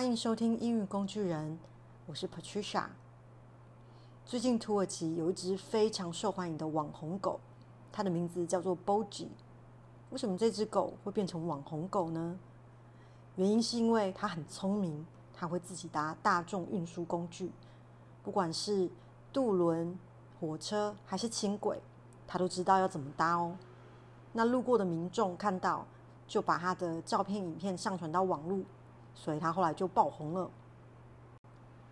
欢迎收听英语工具人，我是 Patricia。最近土耳其有一只非常受欢迎的网红狗，它的名字叫做 Bogi。为什么这只狗会变成网红狗呢？原因是因为它很聪明，它会自己搭大众运输工具，不管是渡轮、火车还是轻轨，它都知道要怎么搭哦。那路过的民众看到，就把它的照片、影片上传到网络。所以他后来就爆红了。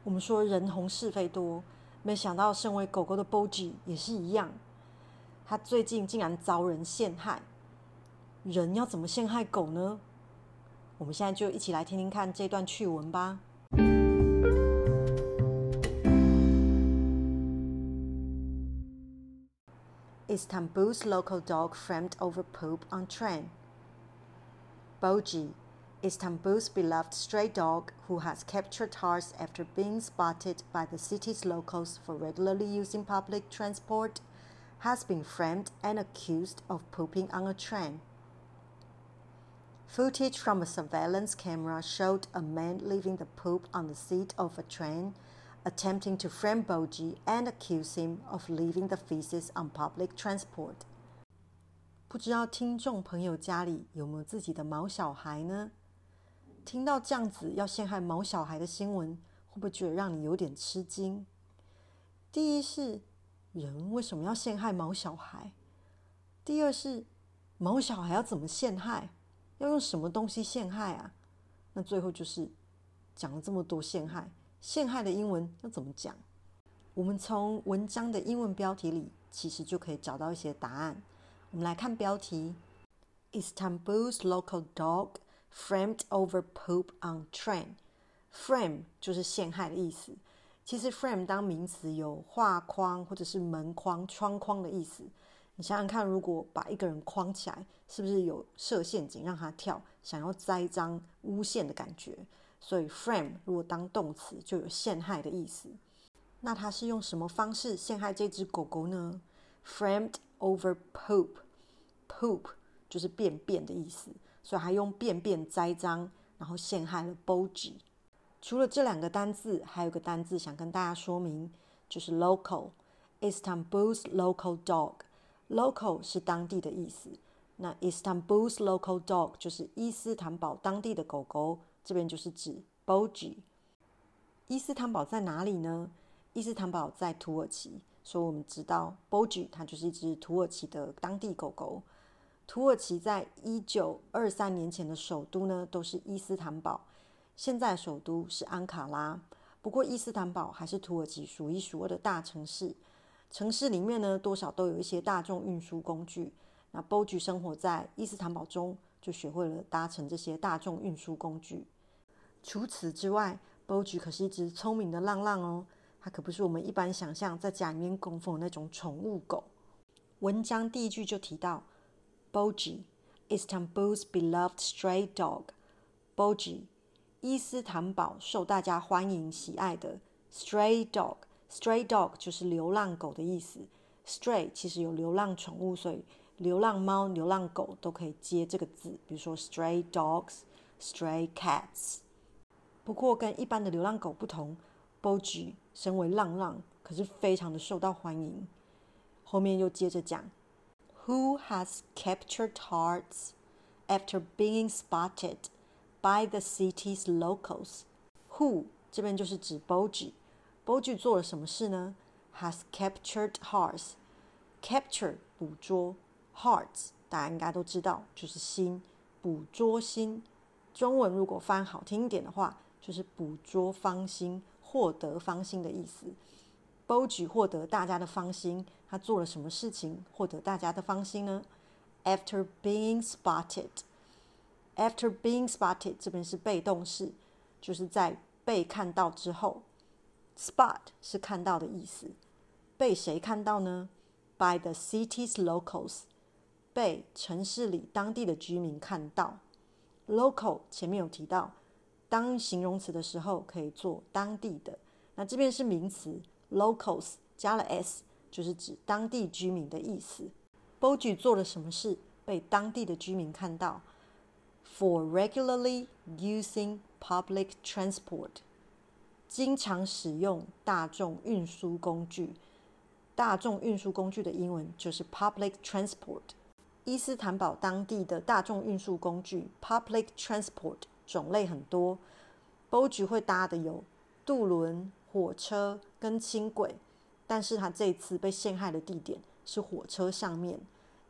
我们说人红是非多，没想到身为狗狗的 Bogi 也是一样。他最近竟然遭人陷害。人要怎么陷害狗呢？我们现在就一起来听听看这段趣闻吧。Istanbul's local dog framed over poop on train. Bogi Istanbul's beloved stray dog, who has captured hearts after being spotted by the city's locals for regularly using public transport, has been framed and accused of pooping on a train. Footage from a surveillance camera showed a man leaving the poop on the seat of a train, attempting to frame Bogi and accuse him of leaving the feces on public transport. 不知道听众朋友家里有没有自己的毛小孩呢？ 听到这样子要陷害毛小孩的新闻，会不会觉得让你有点吃惊？第一是人为什么要陷害毛小孩？第二是毛小孩要怎么陷害？要用什么东西陷害啊？那最后就是讲了这么多陷害，陷害的英文要怎么讲？我们从文章的英文标题里其实就可以找到一些答案。我们来看标题：Istanbul's local dog。Framed over poop on train. Frame 就是陷害的意思。其实 frame 当名词有画框或者是门框、窗框的意思。你想想看，如果把一个人框起来，是不是有设陷阱让他跳，想要栽赃诬陷的感觉？所以 frame 如果当动词就有陷害的意思。那他是用什么方式陷害这只狗狗呢？Framed over poop. Poop 就是便便的意思。所以还用便便栽赃，然后陷害了 Bogi。除了这两个单字，还有个单字想跟大家说明，就是 local。Istanbul's local dog。local 是当地的意思。那 Istanbul's local dog 就是伊斯坦堡当地的狗狗，这边就是指 Bogi。伊斯坦堡在哪里呢？伊斯坦堡在土耳其，所以我们知道 Bogi 它就是一只土耳其的当地狗狗。土耳其在一九二三年前的首都呢，都是伊斯坦堡。现在首都是安卡拉，不过伊斯坦堡还是土耳其数一数二的大城市。城市里面呢，多少都有一些大众运输工具。那 Bogi 生活在伊斯坦堡中，就学会了搭乘这些大众运输工具。除此之外，Bogi 可是一只聪明的浪浪哦，它可不是我们一般想象在家里面供奉的那种宠物狗。文章第一句就提到。Bogi, Istanbul's beloved stray dog. Bogi, 伊斯坦堡受大家欢迎喜爱的 stray dog. Stray dog 就是流浪狗的意思。Stray 其实有流浪宠物，所以流浪猫、流浪狗都可以接这个字，比如说 stray dogs, stray cats。不过跟一般的流浪狗不同，Bogi 身为浪浪，可是非常的受到欢迎。后面又接着讲。Who has captured hearts after being spotted by the city's locals? Who 这边就是指 Bogi。Bogi 做了什么事呢？Has captured hearts. Capture 捕捉，hearts 大家应该都知道，就是心，捕捉心。中文如果翻好听一点的话，就是捕捉芳心，获得芳心的意思。Bogi 获得大家的芳心，他做了什么事情获得大家的芳心呢？After being spotted，After being spotted 这边是被动式，就是在被看到之后。Spot 是看到的意思，被谁看到呢？By the city's locals，被城市里当地的居民看到。Local 前面有提到，当形容词的时候可以做当地的，那这边是名词。Locals 加了 s，就是指当地居民的意思。Bogi 做了什么事被当地的居民看到 for regularly using public transport，经常使用大众运输工具。大众运输工具的英文就是 public transport。伊斯坦堡当地的大众运输工具 public transport 种类很多，Boji 会搭的有渡轮、火车跟轻轨，但是他这一次被陷害的地点是火车上面。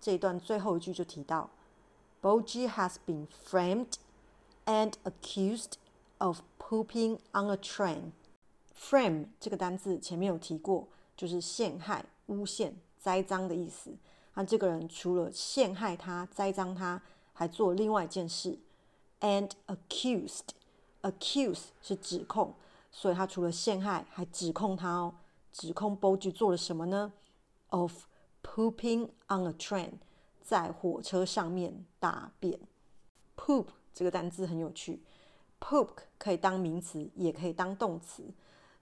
这一段最后一句就提到，Boji has been framed and accused of pooping on a train。Frame 这个单字前面有提过，就是陷害、诬陷、栽赃的意思。那这个人除了陷害他、栽赃他，还做另外一件事，and accused。accuse 是指控，所以他除了陷害，还指控他哦。指控 Boji 做了什么呢？Of pooping on a train，在火车上面大便。Poop 这个单字很有趣，poop 可以当名词，也可以当动词。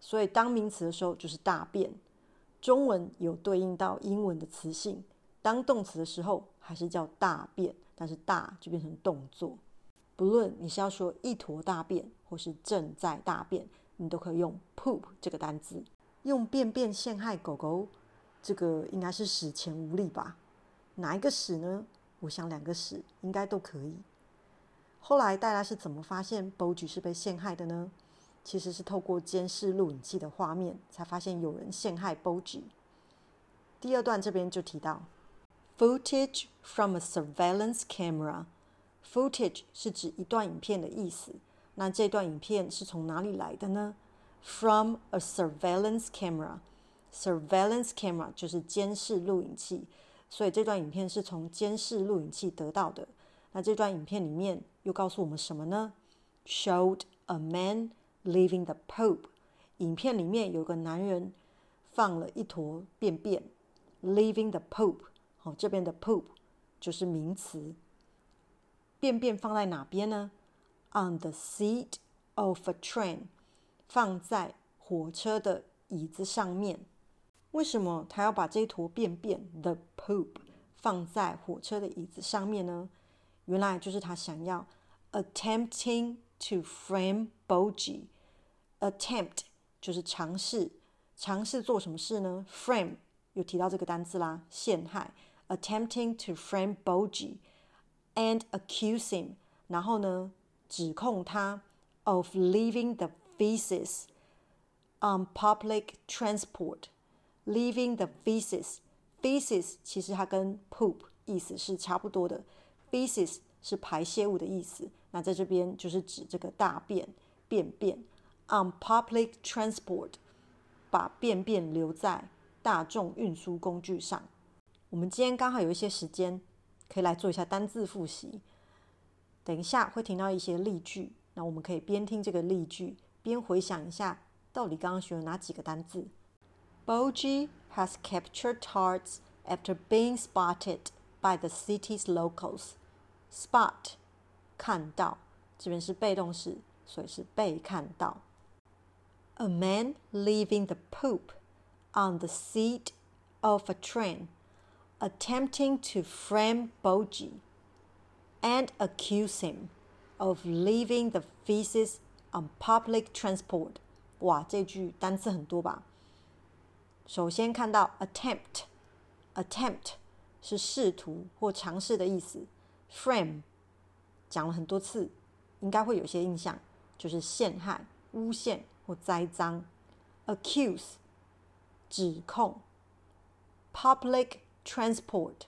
所以当名词的时候就是大便。中文有对应到英文的词性，当动词的时候还是叫大便，但是大就变成动作。不论你是要说一坨大便，或是正在大便，你都可以用 poop 这个单字。用便便陷害狗狗，这个应该是史前无力吧？哪一个史呢？我想两个史应该都可以。后来大家是怎么发现 Boji 是被陷害的呢？其实是透过监视录影器的画面，才发现有人陷害 Boji。第二段这边就提到，footage from a surveillance camera。footage 是指一段影片的意思。那这段影片是从哪里来的呢？From a surveillance camera, surveillance camera 就是监视录影器，所以这段影片是从监视录影器得到的。那这段影片里面又告诉我们什么呢？Showed a man leaving the poop。影片里面有个男人放了一坨便便，leaving the poop。好，这边的 poop 就是名词。便便放在哪边呢 ？On the seat of a train。放在火车的椅子上面，为什么他要把这坨便便 the poop 放在火车的椅子上面呢？原来就是他想要 attempting to frame Boji。attempt 就是尝试，尝试做什么事呢？frame 又提到这个单字啦，陷害。attempting to frame Boji and accuse him，然后呢， 指控他 of leaving the Feces on public transport, leaving the feces. Feces 其实它跟 poop 意思是差不多的。Feces 是排泄物的意思，那在这边就是指这个大便、便便。On public transport，把便便留在大众运输工具上。我们今天刚好有一些时间，可以来做一下单字复习。等一下会听到一些例句，那我们可以边听这个例句。边回想一下，到底刚刚学了哪几个单字？Boji has captured tarts after being spotted by the city's locals. Spot 看到，这边是被动式，所以是被看到。A man leaving the poop on the seat of a train, attempting to frame Boji and accuse him of leaving the feces On public transport，哇，这句单词很多吧？首先看到 attempt，attempt 是试图或尝试的意思。Frame 讲了很多次，应该会有些印象，就是陷害、诬陷或栽赃。Accuse 指控。Public transport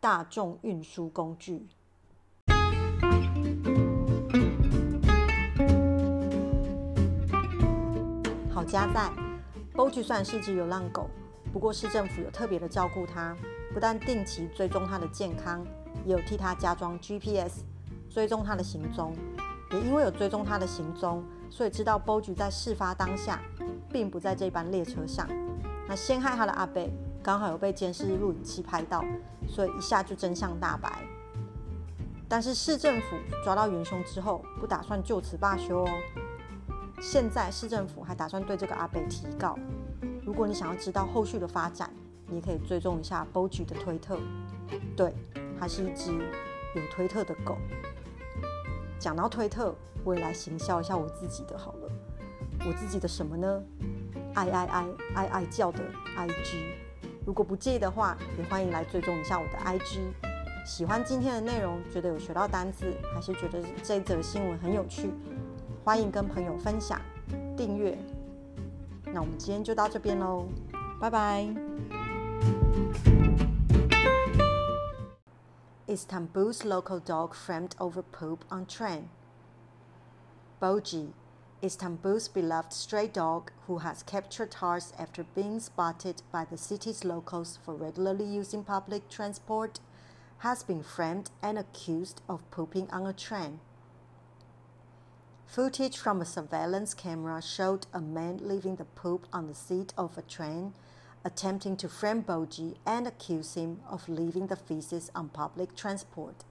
大众运输工具。家在，Boji 虽然是只流浪狗，不过市政府有特别的照顾它，不但定期追踪它的健康，也有替它加装 GPS，追踪它的行踪。也因为有追踪它的行踪，所以知道 Boji 在事发当下并不在这班列车上。那陷害他的阿伯刚好有被监视录影器拍到，所以一下就真相大白。但是市政府抓到元凶之后，不打算就此罢休哦。现在市政府还打算对这个阿北提告。如果你想要知道后续的发展，你也可以追踪一下 Boji 的推特。对，它是一只有推特的狗。讲到推特，我也来行销一下我自己的好了。我自己的什么呢？爱爱爱爱爱叫的 IG。如果不介意的话，也欢迎来追踪一下我的 IG。喜欢今天的内容，觉得有学到单字，还是觉得这则新闻很有趣，欢迎跟朋友分享、订阅。那我们今天就到这边喽，拜拜。Istanbul's local dog framed over poop on train. Boji, Istanbul's beloved stray dog, who has captured hearts after being spotted by the city's locals for regularly using public transport, has been framed and accused of pooping on a train. Footage from a surveillance camera showed a man leaving the poop on the seat of a train, attempting to frame Boji and accuse him of leaving the feces on public transport.